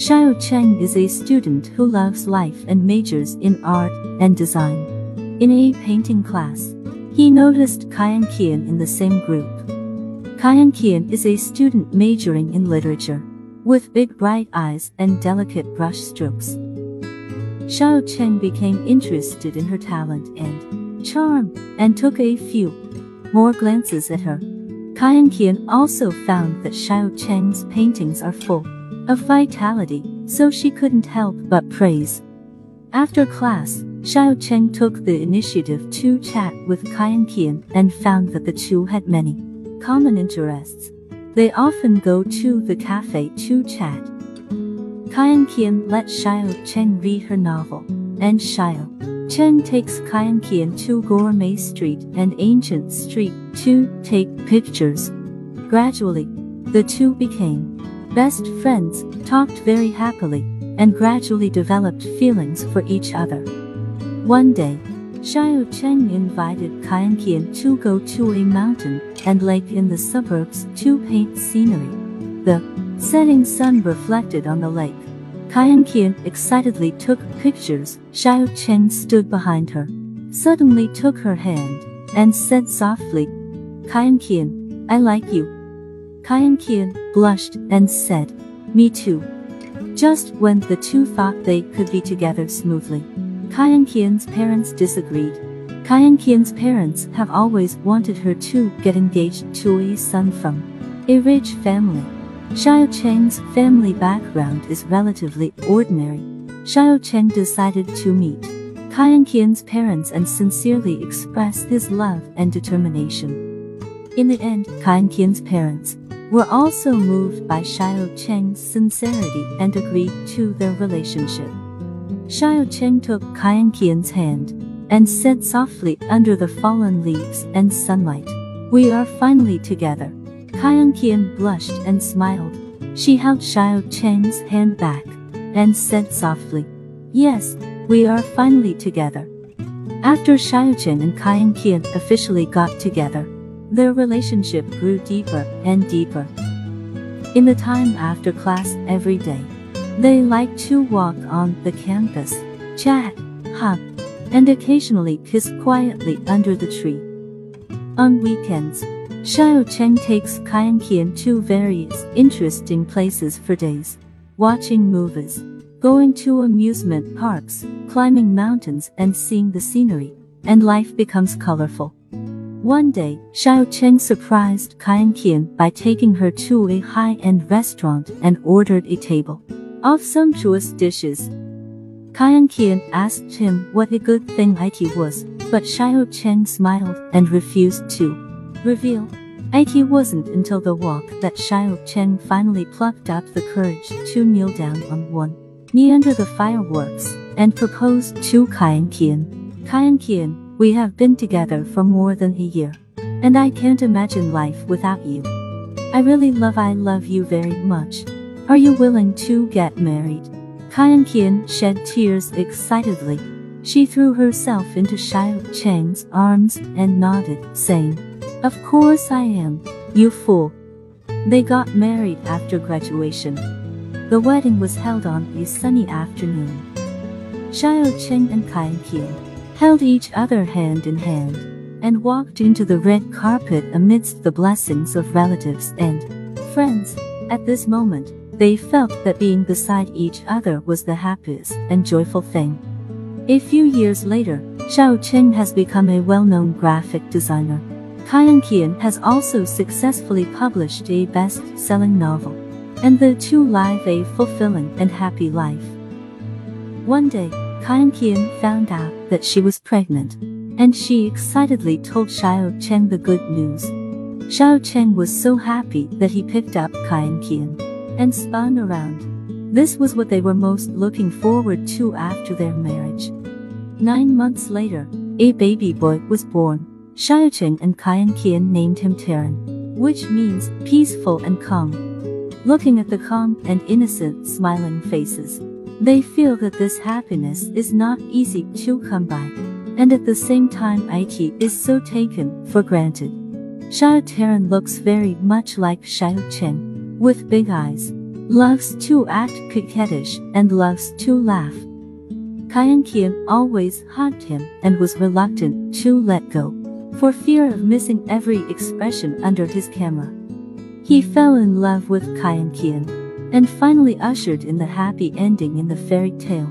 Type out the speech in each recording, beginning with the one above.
Xiao Cheng is a student who loves life and majors in art and design. In a painting class, he noticed Kian Qian in the same group. Kian Qian is a student majoring in literature, with big bright eyes and delicate brush strokes. Xiao Cheng became interested in her talent and charm and took a few more glances at her. Kian Qian also found that Xiao Cheng's paintings are full of vitality, so she couldn't help but praise. After class, Xiao Cheng took the initiative to chat with Kian Qian and found that the two had many common interests. They often go to the cafe to chat. Kian Qian let Xiao Cheng read her novel, and Xiao Cheng takes Kian Qian to Gourmet Street and Ancient Street to take pictures. Gradually, the two became best friends, talked very happily, and gradually developed feelings for each other. One day, Xiao Cheng invited Kian Qian to go to a mountain and lake in the suburbs to paint scenery. The setting sun reflected on the lake. Kian Qian excitedly took pictures. Xiao Cheng stood behind her, suddenly took her hand, and said softly, Kian Qian, I like you. Kian Qian blushed and said, Me too. Just when the two thought they could be together smoothly, Kian Qian's parents disagreed. Kian Qian's parents have always wanted her to get engaged to a son from a rich family. Xiao Cheng's family background is relatively ordinary. Xiao Cheng decided to meet Kian Qian's parents and sincerely express his love and determination. In the end, Kian Qian's parents were also moved by Xiao Cheng's sincerity and agreed to their relationship. Xiao Cheng took Kian Qian's hand and said softly under the fallen leaves and sunlight, We are finally together. Kian Qian blushed and smiled. She held Xiao Cheng's hand back and said softly, Yes, we are finally together. After Xiao Cheng and Kian Qian officially got together, their relationship grew deeper and deeper. In the time after class every day, they liked to walk on the campus, chat, hug, and occasionally kiss quietly under the tree. On weekends, Xiao Cheng takes Kian Qian to various interesting places for days, watching movies, going to amusement parks, climbing mountains and seeing the scenery, and life becomes colorful. One day, Xiao Cheng surprised Kian Qian by taking her to a high-end restaurant and ordered a table of sumptuous dishes. Kian Qian asked him what a good thing it was, but Xiao Cheng smiled and refused to reveal. It wasn't until the walk that Xiao Cheng finally plucked up the courage to kneel down on one knee under the fireworks and proposed to Kian Qian. Kian Qian, we have been together for more than a year. And I can't imagine life without you. I really love I love you very much. Are you willing to get married? Kian Qian shed tears excitedly. She threw herself into Xiao Cheng's arms and nodded, saying, Of course I am, you fool. They got married after graduation. The wedding was held on a sunny afternoon. Xiao Cheng and Kian Qian held each other hand in hand, and walked into the red carpet amidst the blessings of relatives and friends. At this moment, they felt that being beside each other was the happiest and joyful thing. A few years later, Xiao Cheng has become a well-known graphic designer. Kian Qian has also successfully published a best-selling novel, and the two live a fulfilling and happy life. One day, Kian Qian found out that she was pregnant, and she excitedly told Xiao Cheng the good news. Xiao Cheng was so happy that he picked up Kian Qian and spun around. This was what they were most looking forward to after their marriage. Nine months later, a baby boy was born. Xiao Cheng and Kian Qian named him Terran, which means peaceful and calm. Looking at the calm and innocent smiling faces, they feel that this happiness is not easy to come by, and at the same time it is so taken for granted. Xiao Terran looks very much like Xiao Cheng, with big eyes, loves to act coquettish, and loves to laugh. Kian Qian always hugged him and was reluctant to let go, for fear of missing every expression under his camera. He fell in love with Kian Qian, and finally ushered in the happy ending in the fairy tale.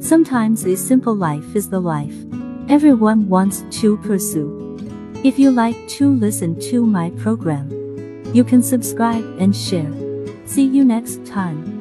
Sometimes a simple life is the life everyone wants to pursue. If you like to listen to my program, you can subscribe and share. See you next time.